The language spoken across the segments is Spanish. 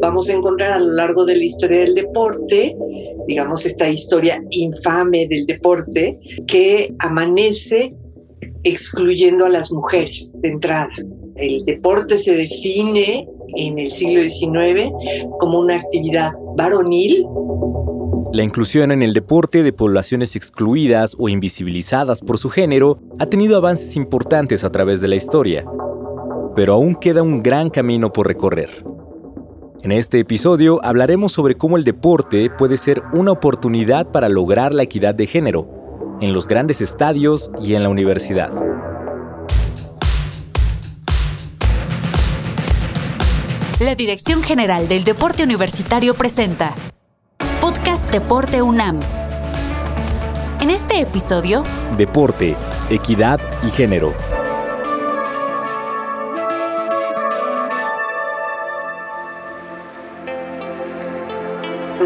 Vamos a encontrar a lo largo de la historia del deporte, digamos, esta historia infame del deporte que amanece excluyendo a las mujeres de entrada. El deporte se define en el siglo XIX como una actividad varonil. La inclusión en el deporte de poblaciones excluidas o invisibilizadas por su género ha tenido avances importantes a través de la historia, pero aún queda un gran camino por recorrer. En este episodio hablaremos sobre cómo el deporte puede ser una oportunidad para lograr la equidad de género en los grandes estadios y en la universidad. La Dirección General del Deporte Universitario presenta Podcast Deporte UNAM. En este episodio, Deporte, Equidad y Género.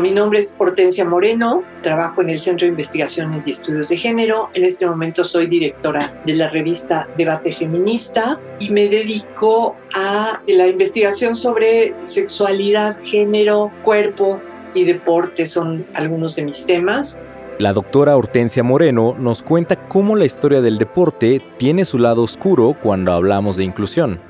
Mi nombre es Hortensia Moreno, trabajo en el Centro de Investigaciones y Estudios de Género. En este momento soy directora de la revista Debate Feminista y me dedico a la investigación sobre sexualidad, género, cuerpo y deporte. Son algunos de mis temas. La doctora Hortensia Moreno nos cuenta cómo la historia del deporte tiene su lado oscuro cuando hablamos de inclusión.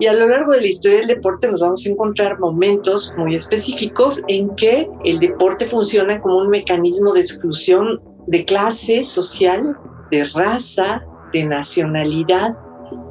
Y a lo largo de la historia del deporte nos vamos a encontrar momentos muy específicos en que el deporte funciona como un mecanismo de exclusión de clase social, de raza, de nacionalidad,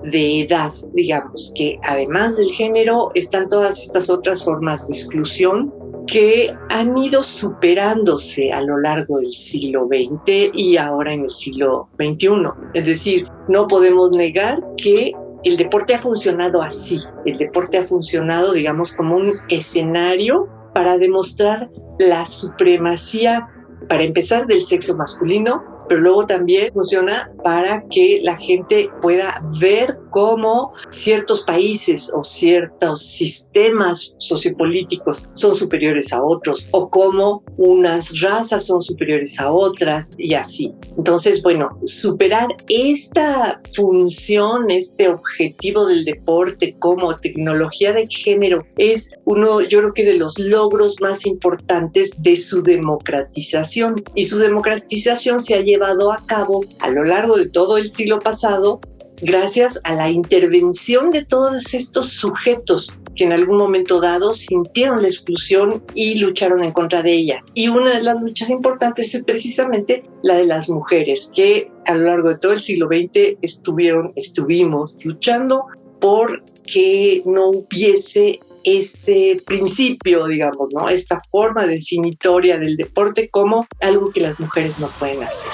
de edad, digamos, que además del género están todas estas otras formas de exclusión que han ido superándose a lo largo del siglo XX y ahora en el siglo XXI. Es decir, no podemos negar que el deporte ha funcionado así. El deporte ha funcionado, digamos, como un escenario para demostrar la supremacía, para empezar, del sexo masculino, pero luego también funciona para que la gente pueda ver cómo ciertos países o ciertos sistemas sociopolíticos son superiores a otros o cómo unas razas son superiores a otras y así. Entonces, bueno, superar esta función, este objetivo del deporte como tecnología de género es uno, yo creo que de los logros más importantes de su democratización. Y su democratización se ha llevado a cabo a lo largo de todo el siglo pasado gracias a la intervención de todos estos sujetos que en algún momento dado sintieron la exclusión y lucharon en contra de ella. Y una de las luchas importantes es precisamente la de las mujeres, que a lo largo de todo el siglo XX estuvieron, estuvimos luchando por que no hubiese este principio, digamos, ¿no? Esta forma definitoria del deporte como algo que las mujeres no pueden hacer.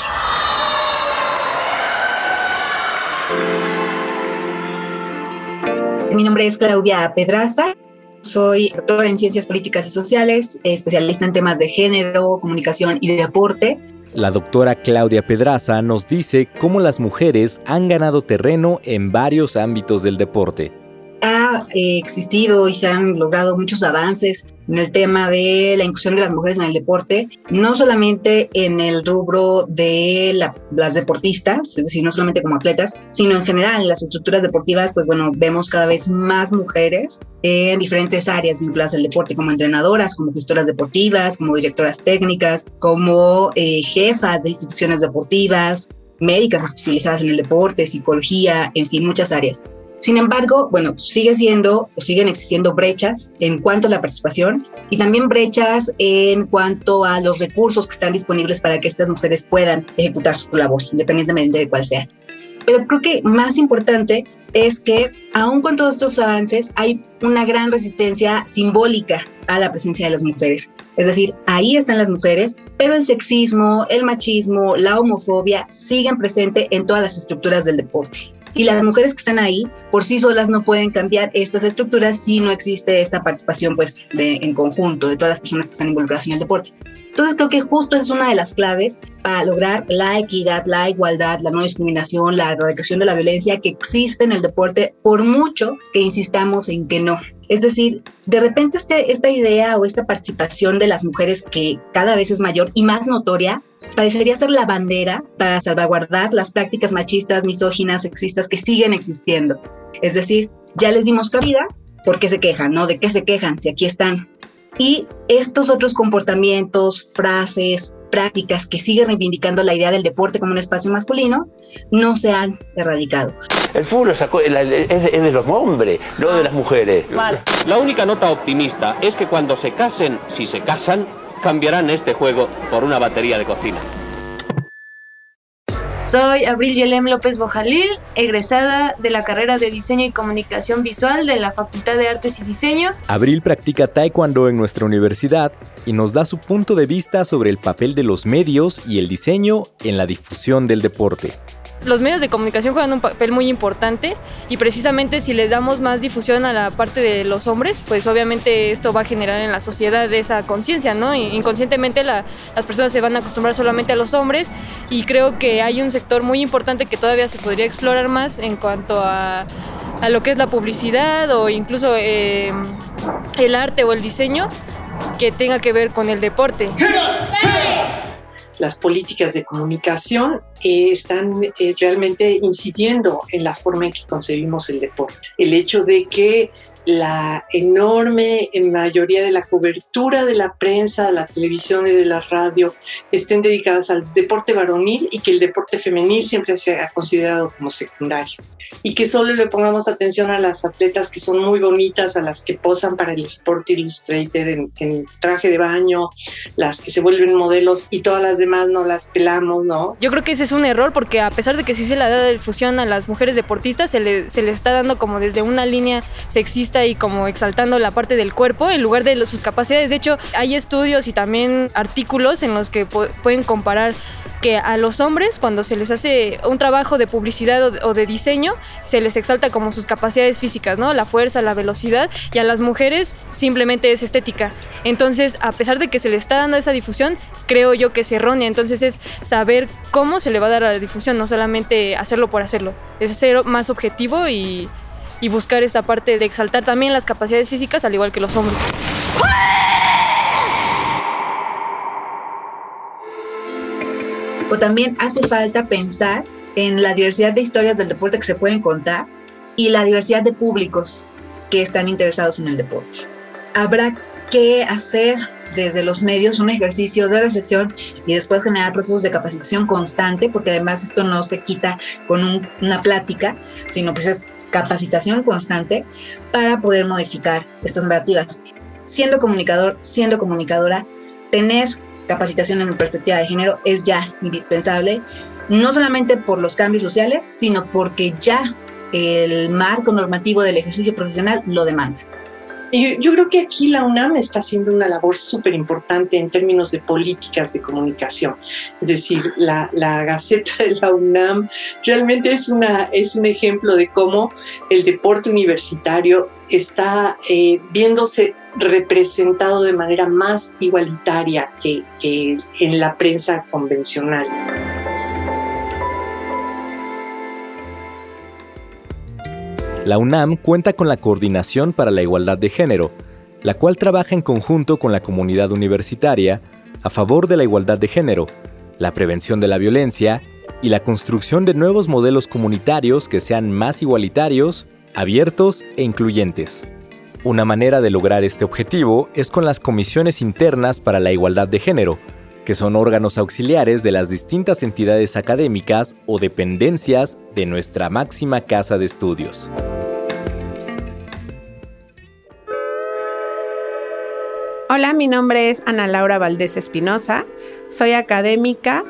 Mi nombre es Claudia Pedraza. Soy doctora en Ciencias Políticas y Sociales, especialista en temas de género, comunicación y deporte. La doctora Claudia Pedraza nos dice cómo las mujeres han ganado terreno en varios ámbitos del deporte ha eh, existido y se han logrado muchos avances en el tema de la inclusión de las mujeres en el deporte, no solamente en el rubro de las deportistas, es decir, no solamente como atletas, sino en general en las estructuras deportivas, pues bueno, vemos cada vez más mujeres en diferentes áreas vinculadas al deporte, como entrenadoras, como gestoras deportivas, como directoras técnicas, como eh, jefas de instituciones deportivas, médicas especializadas en el deporte, psicología, en fin, muchas áreas. Sin embargo, bueno, sigue siendo o siguen existiendo brechas en cuanto a la participación y también brechas en cuanto a los recursos que están disponibles para que estas mujeres puedan ejecutar su labor, independientemente de cuál sea. Pero creo que más importante es que aún con todos estos avances hay una gran resistencia simbólica a la presencia de las mujeres. Es decir, ahí están las mujeres, pero el sexismo, el machismo, la homofobia siguen presentes en todas las estructuras del deporte y las mujeres que están ahí por sí solas no pueden cambiar estas estructuras si no existe esta participación pues de, en conjunto de todas las personas que están involucradas en el deporte. Entonces creo que justo es una de las claves para lograr la equidad, la igualdad, la no discriminación, la erradicación de la violencia que existe en el deporte, por mucho que insistamos en que no. Es decir, de repente este, esta idea o esta participación de las mujeres que cada vez es mayor y más notoria, parecería ser la bandera para salvaguardar las prácticas machistas, misóginas, sexistas que siguen existiendo. Es decir, ya les dimos cabida, ¿por qué se quejan? ¿No? ¿De qué se quejan? Si aquí están. Y estos otros comportamientos, frases, prácticas que siguen reivindicando la idea del deporte como un espacio masculino, no se han erradicado. El fútbol es de los hombres, no de las mujeres. La única nota optimista es que cuando se casen, si se casan, cambiarán este juego por una batería de cocina. Soy Abril Yelem López Bojalil, egresada de la carrera de Diseño y Comunicación Visual de la Facultad de Artes y Diseño. Abril practica taekwondo en nuestra universidad y nos da su punto de vista sobre el papel de los medios y el diseño en la difusión del deporte los medios de comunicación juegan un papel muy importante y precisamente si les damos más difusión a la parte de los hombres, pues obviamente esto va a generar en la sociedad esa conciencia, ¿no? Inconscientemente las personas se van a acostumbrar solamente a los hombres y creo que hay un sector muy importante que todavía se podría explorar más en cuanto a, lo que es la publicidad o incluso eh, el arte o el diseño que tenga que ver con el deporte las políticas de comunicación están eh, realmente incidiendo en la forma en que concebimos el deporte. El hecho de que la enorme mayoría de la cobertura de la prensa, de la televisión y de la radio estén dedicadas al deporte varonil y que el deporte femenil siempre se ha considerado como secundario y que solo le pongamos atención a las atletas que son muy bonitas, a las que posan para el Sport Illustrated en, traje de baño, las que se vuelven modelos y todas las demás no las pelamos, ¿no? Yo creo que ese es un error porque a pesar de que sí se le da difusión a las mujeres deportistas, se le, se le está dando como desde una línea sexista y como exaltando la parte del cuerpo en lugar de sus capacidades. De hecho, hay estudios y también artículos en los que pueden comparar que a los hombres cuando se les hace un trabajo de publicidad o de, diseño, se les exalta como sus capacidades físicas, ¿no? La fuerza, la velocidad, y a las mujeres simplemente es estética. Entonces, a pesar de que se le está dando esa difusión, creo yo que es errónea. Entonces es saber cómo se le va a dar la difusión, no solamente hacerlo por hacerlo. Es ser más objetivo y, y buscar esa parte de exaltar también las capacidades físicas al igual que los hombres. o también hace falta pensar en la diversidad de historias del deporte que se pueden contar y la diversidad de públicos que están interesados en el deporte. Habrá que hacer desde los medios un ejercicio de reflexión y después generar procesos de capacitación constante, porque además esto no se quita con una plática, sino pues es capacitación constante para poder modificar estas narrativas. Siendo comunicador, siendo comunicadora, tener capacitación en perspectiva de género es ya indispensable, no solamente por los cambios sociales, sino porque ya el marco normativo del ejercicio profesional lo demanda. Y yo creo que aquí la UNAM está haciendo una labor súper importante en términos de políticas de comunicación. Es decir, la, la, Gaceta de la UNAM realmente es, una, es un ejemplo de cómo el deporte universitario está eh, viéndose representado de manera más igualitaria que, que en la prensa convencional. La UNAM cuenta con la Coordinación para la Igualdad de Género, la cual trabaja en conjunto con la comunidad universitaria a favor de la igualdad de género, la prevención de la violencia y la construcción de nuevos modelos comunitarios que sean más igualitarios, abiertos e incluyentes. Una manera de lograr este objetivo es con las comisiones internas para la igualdad de género, que son órganos auxiliares de las distintas entidades académicas o dependencias de nuestra máxima casa de estudios. Hola, mi nombre es Ana Laura Valdés Espinosa, soy académica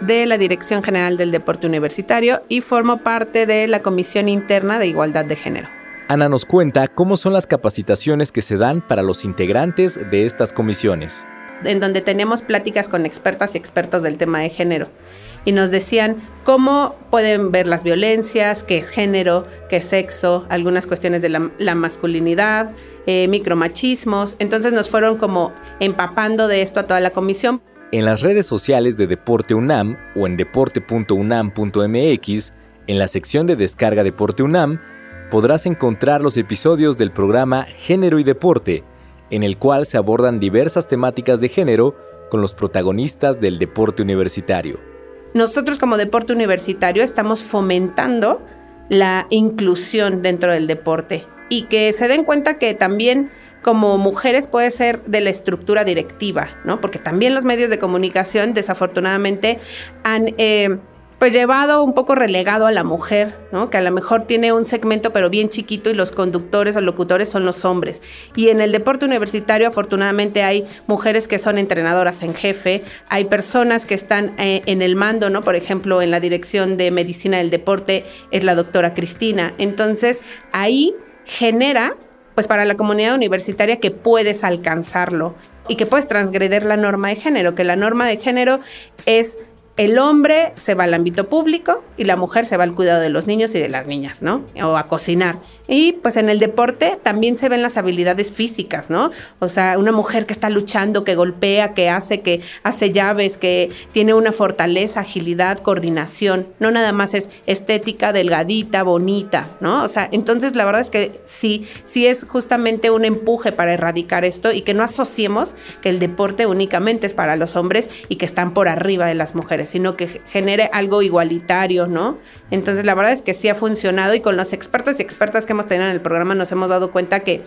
de la Dirección General del Deporte Universitario y formo parte de la Comisión Interna de Igualdad de Género. Ana nos cuenta cómo son las capacitaciones que se dan para los integrantes de estas comisiones. En donde tenemos pláticas con expertas y expertos del tema de género. Y nos decían cómo pueden ver las violencias, qué es género, qué es sexo, algunas cuestiones de la, masculinidad, eh, micromachismos. Entonces nos fueron como empapando de esto a toda la comisión. En las redes sociales de Deporte UNAM o en deporte.unam.mx, en la sección de Descarga Deporte UNAM, podrás encontrar los episodios del programa Género y Deporte, en el cual se abordan diversas temáticas de género con los protagonistas del deporte universitario. Nosotros como deporte universitario estamos fomentando la inclusión dentro del deporte y que se den cuenta que también como mujeres puede ser de la estructura directiva, ¿no? Porque también los medios de comunicación desafortunadamente han eh, pues llevado un poco relegado a la mujer, ¿no? Que a lo mejor tiene un segmento pero bien chiquito y los conductores o locutores son los hombres. Y en el deporte universitario afortunadamente hay mujeres que son entrenadoras en jefe, hay personas que están eh, en el mando, ¿no? Por ejemplo, en la dirección de medicina del deporte es la doctora Cristina. Entonces, ahí genera pues para la comunidad universitaria que puedes alcanzarlo y que puedes transgredir la norma de género, que la norma de género es el hombre se va al ámbito público y la mujer se va al cuidado de los niños y de las niñas, ¿no? O a cocinar. Y pues en el deporte también se ven las habilidades físicas, ¿no? O sea, una mujer que está luchando, que golpea, que hace, que hace llaves, que tiene una fortaleza, agilidad, coordinación. No nada más es estética, delgadita, bonita, ¿no? O sea, entonces la verdad es que sí, sí es justamente un empuje para erradicar esto y que no asociemos que el deporte únicamente es para los hombres y que están por arriba de las mujeres sino que genere algo igualitario, ¿no? Entonces la verdad es que sí ha funcionado y con los expertos y expertas que hemos tenido en el programa nos hemos dado cuenta que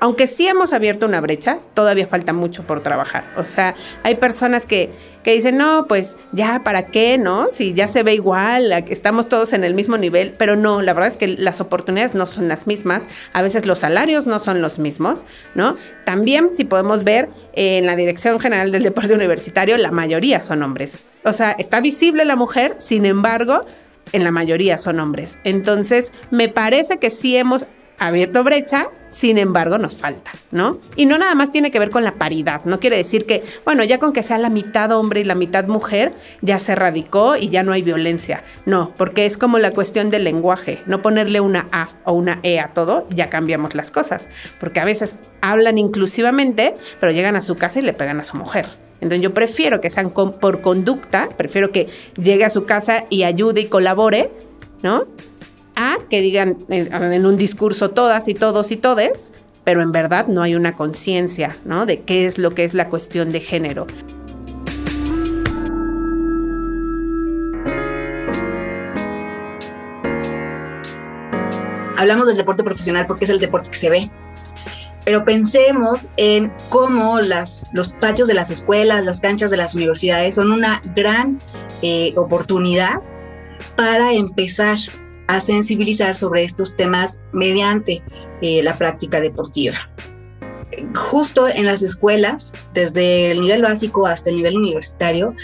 aunque sí hemos abierto una brecha, todavía falta mucho por trabajar. O sea, hay personas que, que dicen, no, pues ya, ¿para qué? ¿No? Si ya se ve igual, estamos todos en el mismo nivel, pero no, la verdad es que las oportunidades no son las mismas, a veces los salarios no son los mismos, ¿no? También, si podemos ver, en la Dirección General del Deporte Universitario, la mayoría son hombres. O sea, está visible la mujer, sin embargo, en la mayoría son hombres. Entonces, me parece que sí hemos abierto brecha, sin embargo nos falta, ¿no? Y no nada más tiene que ver con la paridad, no quiere decir que, bueno, ya con que sea la mitad hombre y la mitad mujer, ya se radicó y ya no hay violencia, no, porque es como la cuestión del lenguaje, no ponerle una A o una E a todo, ya cambiamos las cosas, porque a veces hablan inclusivamente, pero llegan a su casa y le pegan a su mujer. Entonces yo prefiero que sean por conducta, prefiero que llegue a su casa y ayude y colabore, ¿no? A que digan en, un discurso todas y todos y todes, pero en verdad no hay una conciencia ¿no? de qué es lo que es la cuestión de género. Hablamos del deporte profesional porque es el deporte que se ve, pero pensemos en cómo las, los patios de las escuelas, las canchas de las universidades son una gran eh, oportunidad para empezar a sensibilizar sobre estos temas mediante eh, la práctica deportiva. Justo en las escuelas, desde el nivel básico hasta el nivel universitario,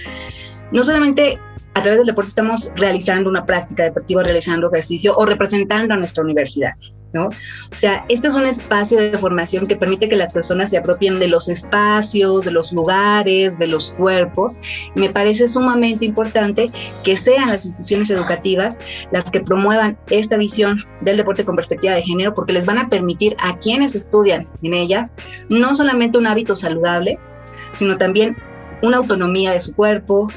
no solamente a través del deporte estamos realizando una práctica deportiva, realizando ejercicio o representando a nuestra universidad. O sea, este es un espacio de formación que permite que las personas se apropien de los espacios, de los lugares, de los cuerpos. Y me parece sumamente importante que sean las instituciones educativas las que promuevan esta visión del deporte con perspectiva de género, porque les van a permitir a quienes estudian en ellas no solamente un hábito saludable, sino también una autonomía de su cuerpo,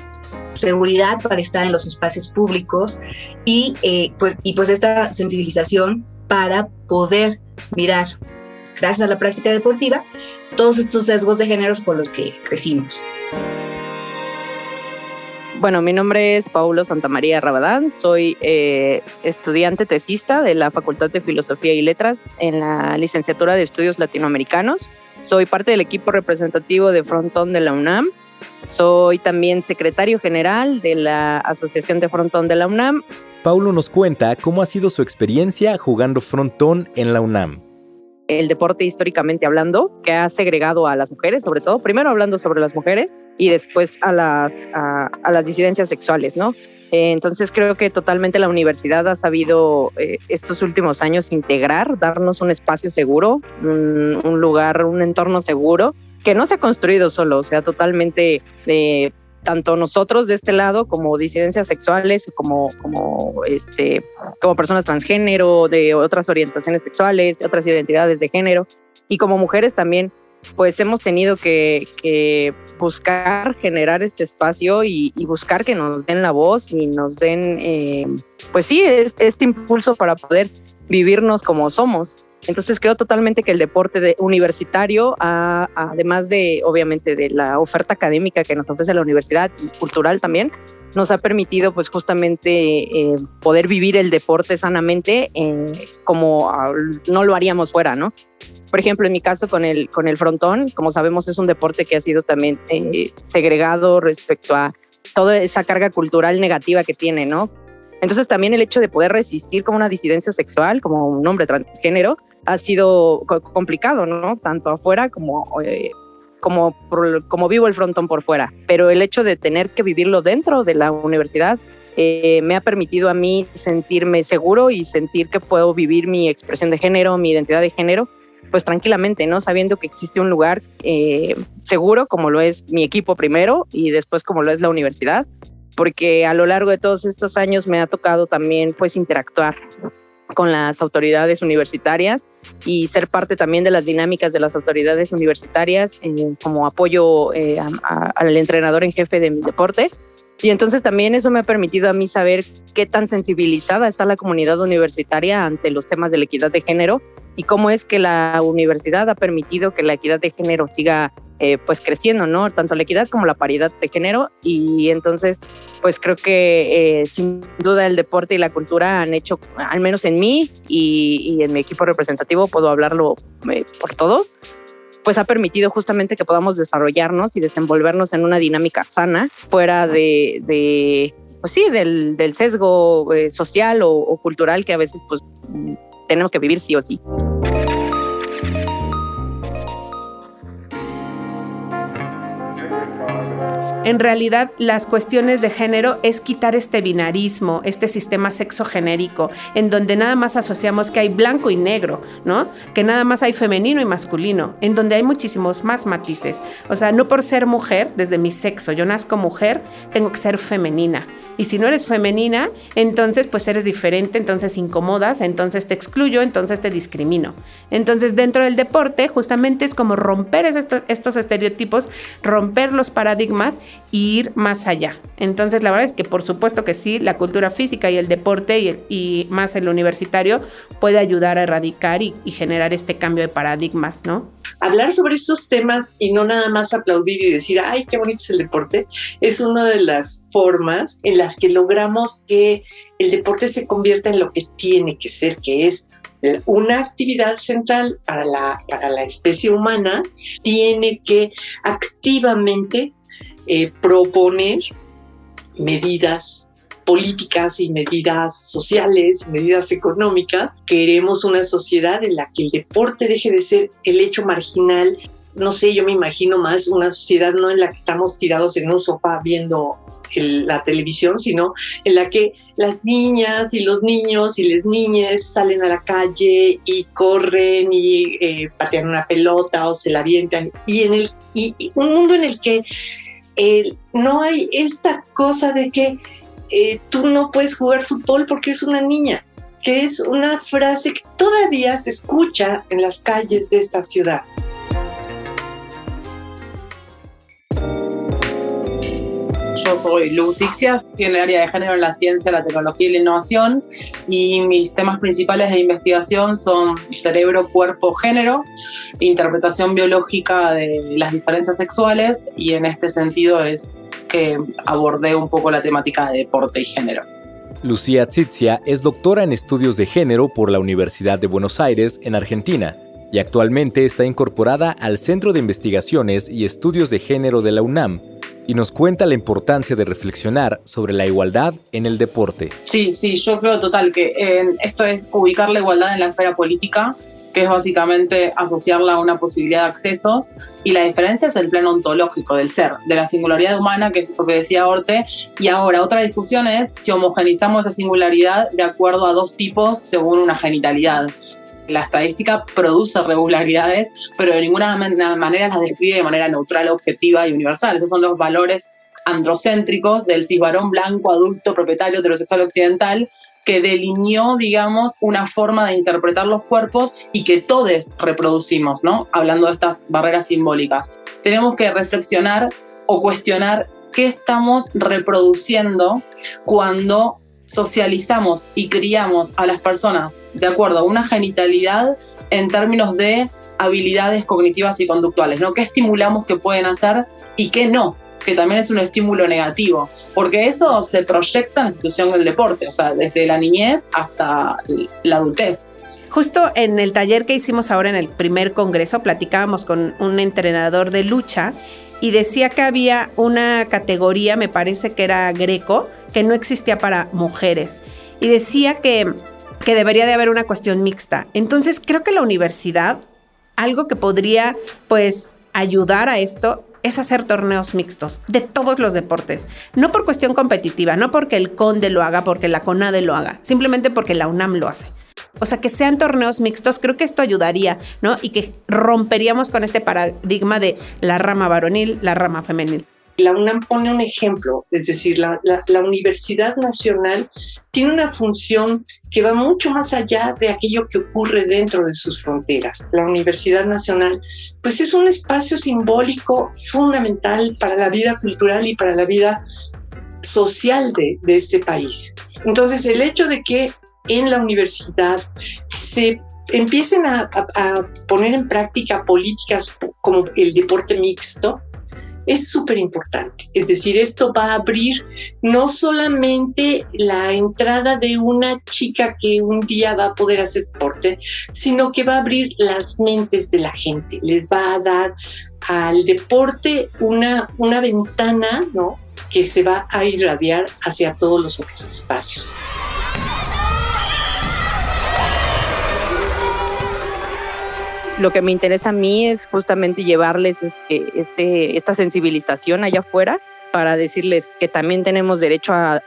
seguridad para estar en los espacios públicos y, eh, pues, y pues esta sensibilización para poder mirar, gracias a la práctica deportiva, todos estos sesgos de géneros por los que crecimos. Bueno, mi nombre es Paulo Santamaría Rabadán, soy eh, estudiante tesista de la Facultad de Filosofía y Letras en la licenciatura de Estudios Latinoamericanos. Soy parte del equipo representativo de Frontón de la UNAM. Soy también secretario general de la Asociación de Frontón de la UNAM Paulo nos cuenta cómo ha sido su experiencia jugando frontón en la UNAM. El deporte históricamente hablando, que ha segregado a las mujeres, sobre todo, primero hablando sobre las mujeres y después a las, a, las disidencias sexuales, ¿no? Eh, entonces creo que totalmente la universidad ha sabido eh, estos últimos años integrar, darnos un espacio seguro, un, lugar, un entorno seguro que no se ha construido solo, o sea, totalmente eh, tanto nosotros de este lado como disidencias sexuales, como, como, este, como personas transgénero, de otras orientaciones sexuales, de otras identidades de género, y como mujeres también, pues hemos tenido que, buscar generar este espacio y, buscar que nos den la voz y nos den, eh, pues sí, este impulso para poder vivirnos como somos. Entonces creo totalmente que el deporte universitario, además de obviamente de la oferta académica que nos ofrece la universidad y cultural también, nos ha permitido pues justamente eh, poder vivir el deporte sanamente eh, como no lo haríamos fuera, ¿no? Por ejemplo, en mi caso con el, con el frontón, como sabemos es un deporte que ha sido también eh, segregado respecto a toda esa carga cultural negativa que tiene, ¿no? Entonces también el hecho de poder resistir como una disidencia sexual, como un hombre transgénero, ha sido complicado, ¿no? Tanto afuera como como, como vivo el frontón por fuera, pero el hecho de tener que vivirlo dentro de la universidad eh, me ha permitido a mí sentirme seguro y sentir que puedo vivir mi expresión de género, mi identidad de género, pues tranquilamente, ¿no? Sabiendo que existe un lugar eh, seguro como lo es mi equipo primero y después como lo es la universidad, porque a lo largo de todos estos años me ha tocado también pues interactuar con las autoridades universitarias y ser parte también de las dinámicas de las autoridades universitarias eh, como apoyo eh, al entrenador en jefe de mi deporte. Y entonces también eso me ha permitido a mí saber qué tan sensibilizada está la comunidad universitaria ante los temas de la equidad de género y cómo es que la universidad ha permitido que la equidad de género siga eh, pues creciendo, ¿no? Tanto la equidad como la paridad de género y entonces pues creo que eh, sin duda el deporte y la cultura han hecho, al menos en mí y, en mi equipo representativo, puedo hablarlo eh, por todos, pues ha permitido justamente que podamos desarrollarnos y desenvolvernos en una dinámica sana fuera de, pues sí, del, sesgo social o, o, cultural que a veces pues tenemos que vivir sí o sí. En realidad, las cuestiones de género es quitar este binarismo, este sistema sexogenérico, en donde nada más asociamos que hay blanco y negro, ¿no? Que nada más hay femenino y masculino, en donde hay muchísimos más matices. O sea, no por ser mujer, desde mi sexo, yo nazco mujer, tengo que ser femenina. Y si no eres femenina, entonces pues eres diferente, entonces incomodas, entonces te excluyo, entonces te discrimino. Entonces dentro del deporte justamente es como romper estos, estereotipos, romper los paradigmas ir más allá. Entonces la verdad es que por supuesto que sí, la cultura física y el deporte y, más el universitario puede ayudar a erradicar y, y generar este cambio de paradigmas, ¿no? hablar sobre estos temas y no nada más aplaudir y decir, ay, qué bonito es el deporte, es una de las formas en las que logramos que el deporte se convierta en lo que tiene que ser, que es una actividad central para la, para la especie humana, tiene que activamente eh, proponer medidas políticas y medidas sociales, medidas económicas. Queremos una sociedad en la que el deporte deje de ser el hecho marginal. No sé, yo me imagino más una sociedad no en la que estamos tirados en un sofá viendo la televisión, sino en la que las niñas y los niños y las niñas salen a la calle y corren y eh, patean una pelota o se la avientan. Y, en el, y, un mundo en el que eh, no hay esta cosa de que eh, tú no puedes jugar fútbol porque es una niña, que es una frase que todavía se escucha en las calles de esta ciudad. Soy Luz Ixias, tiene el área de género en la ciencia, la tecnología y la innovación y mis temas principales de investigación son cerebro, cuerpo, género, interpretación biológica de las diferencias sexuales y en este sentido es que abordé un poco la temática de deporte y género. Lucía Tsitzia es doctora en estudios de género por la Universidad de Buenos Aires, en Argentina, y actualmente está incorporada al Centro de Investigaciones y Estudios de Género de la UNAM, y nos cuenta la importancia de reflexionar sobre la igualdad en el deporte. Sí, sí, yo creo total que eh, esto es ubicar la igualdad en la esfera política que es básicamente asociarla a una posibilidad de accesos, y la diferencia es el plano ontológico del ser, de la singularidad humana, que es esto que decía Orte, y ahora otra discusión es si homogenizamos esa singularidad de acuerdo a dos tipos según una genitalidad. La estadística produce regularidades, pero de ninguna manera las describe de manera neutral, objetiva y universal. Esos son los valores androcéntricos del cisbarón blanco, adulto, propietario, heterosexual occidental, que delineó, digamos, una forma de interpretar los cuerpos y que todos reproducimos, ¿no? Hablando de estas barreras simbólicas. Tenemos que reflexionar o cuestionar qué estamos reproduciendo cuando socializamos y criamos a las personas de acuerdo a una genitalidad en términos de habilidades cognitivas y conductuales, ¿no? ¿Qué estimulamos que pueden hacer y qué no? Que también es un estímulo negativo, porque eso se proyecta en la institución del deporte, o sea, desde la niñez hasta la adultez. Justo en el taller que hicimos ahora en el primer congreso, platicábamos con un entrenador de lucha y decía que había una categoría, me parece que era greco, que no existía para mujeres. Y decía que, que debería de haber una cuestión mixta. Entonces creo que la universidad, algo que podría pues ayudar a esto es hacer torneos mixtos de todos los deportes. No por cuestión competitiva, no porque el CONDE lo haga, porque la CONADE lo haga, simplemente porque la UNAM lo hace. O sea, que sean torneos mixtos, creo que esto ayudaría, ¿no? Y que romperíamos con este paradigma de la rama varonil, la rama femenil. La UNAM pone un ejemplo, es decir, la, Universidad Nacional tiene una función que va mucho más allá de aquello que ocurre dentro de sus fronteras. La Universidad Nacional, pues es un espacio simbólico fundamental para la vida cultural y para la vida social de, de este país. Entonces, el hecho de que en la universidad se empiecen a, poner en práctica políticas como el deporte mixto, es súper importante. Es decir, esto va a abrir no solamente la entrada de una chica que un día va a poder hacer deporte, sino que va a abrir las mentes de la gente, les va a dar al deporte una, una ventana ¿no? que se va a irradiar hacia todos los otros espacios. Lo que me interesa a mí es justamente llevarles este, este, esta sensibilización allá afuera para decirles que también tenemos derecho a,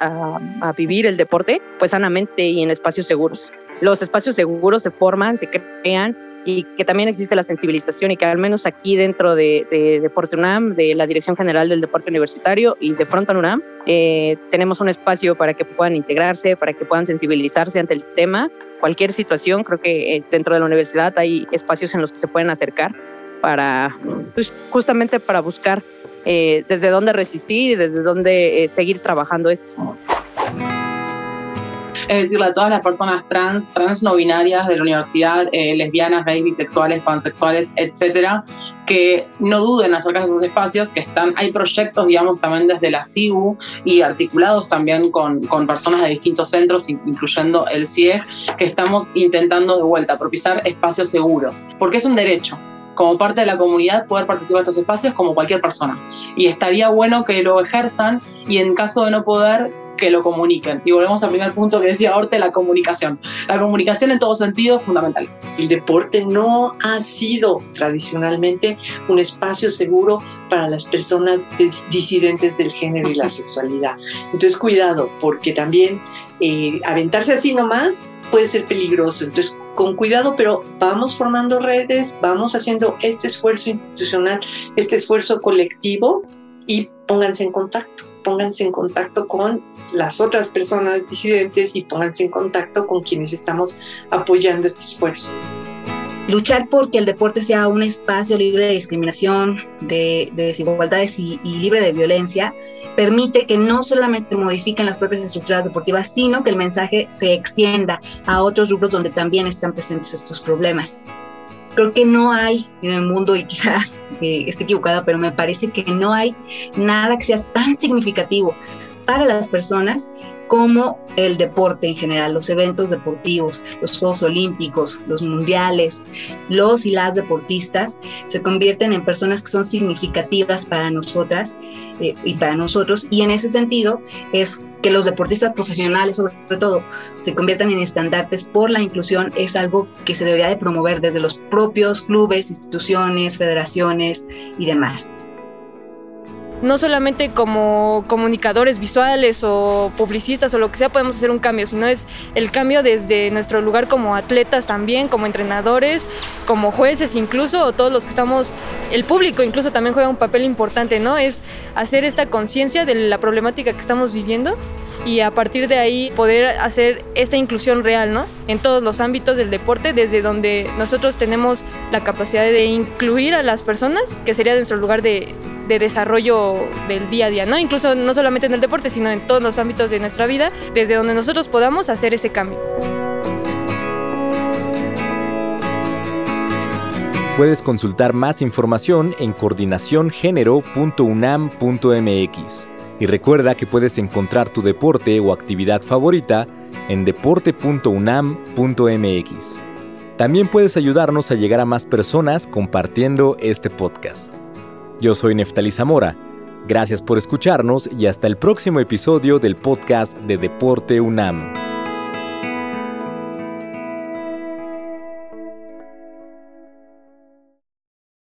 vivir el deporte pues sanamente y en espacios seguros. Los espacios seguros se forman, se crean y que también existe la sensibilización y que al menos aquí dentro de, Deporte UNAM, de la Dirección General del Deporte Universitario y de Frontal UNAM, eh, tenemos un espacio para que puedan integrarse, para que puedan sensibilizarse ante el tema. Cualquier situación, creo que eh, dentro de la universidad hay espacios en los que se pueden acercar para, pues, justamente para buscar eh, desde dónde resistir y desde dónde eh, seguir trabajando esto es decirle a todas las personas trans, trans no binarias de la universidad, eh, lesbianas, gays, bisexuales, pansexuales, etcétera, que no duden acerca de esos espacios, que están, hay proyectos, digamos, también desde la CIU y articulados también con, con personas de distintos centros, incluyendo el CIEG, que estamos intentando de vuelta propiciar espacios seguros, porque es un derecho como parte de la comunidad poder participar de estos espacios como cualquier persona. Y estaría bueno que lo ejerzan y en caso de no poder, que lo comuniquen. Y volvemos al primer punto que decía Orte, la comunicación. La comunicación en todo sentido es fundamental. El deporte no ha sido tradicionalmente un espacio seguro para las personas disidentes del género y la sexualidad. Entonces, cuidado, porque también eh, aventarse así nomás puede ser peligroso. Entonces, con cuidado, pero vamos formando redes, vamos haciendo este esfuerzo institucional, este esfuerzo colectivo y pónganse en contacto pónganse en contacto con las otras personas disidentes y pónganse en contacto con quienes estamos apoyando este esfuerzo. Luchar porque el deporte sea un espacio libre de discriminación, de, desigualdades y, y libre de violencia permite que no solamente modifiquen las propias estructuras deportivas, sino que el mensaje se extienda a otros grupos donde también están presentes estos problemas creo que no hay en el mundo, y quizá eh, esté equivocada, pero me parece que no hay nada que sea tan significativo para las personas como el deporte en general, los eventos deportivos, los Juegos Olímpicos, los mundiales, los y las deportistas se convierten en personas que son significativas para nosotras eh, y para nosotros. Y en ese sentido es que los deportistas profesionales, sobre todo, se conviertan en estandartes por la inclusión es algo que se debería de promover desde los propios clubes, instituciones, federaciones y demás no solamente como comunicadores visuales o publicistas o lo que sea podemos hacer un cambio, sino es el cambio desde nuestro lugar como atletas también, como entrenadores, como jueces incluso, o todos los que estamos, el público incluso también juega un papel importante, ¿no? Es hacer esta conciencia de la problemática que estamos viviendo y a partir de ahí poder hacer esta inclusión real, ¿no? En todos los ámbitos del deporte, desde donde nosotros tenemos la capacidad de incluir a las personas, que sería nuestro lugar de, de desarrollo del día a día, ¿no? Incluso no solamente en el deporte, sino en todos los ámbitos de nuestra vida, desde donde nosotros podamos hacer ese cambio. Puedes consultar más información en coordinaciongénero.unam.mx. Y recuerda que puedes encontrar tu deporte o actividad favorita en deporte.unam.mx. También puedes ayudarnos a llegar a más personas compartiendo este podcast. Yo soy Neftali Zamora. Gracias por escucharnos y hasta el próximo episodio del podcast de Deporte UNAM.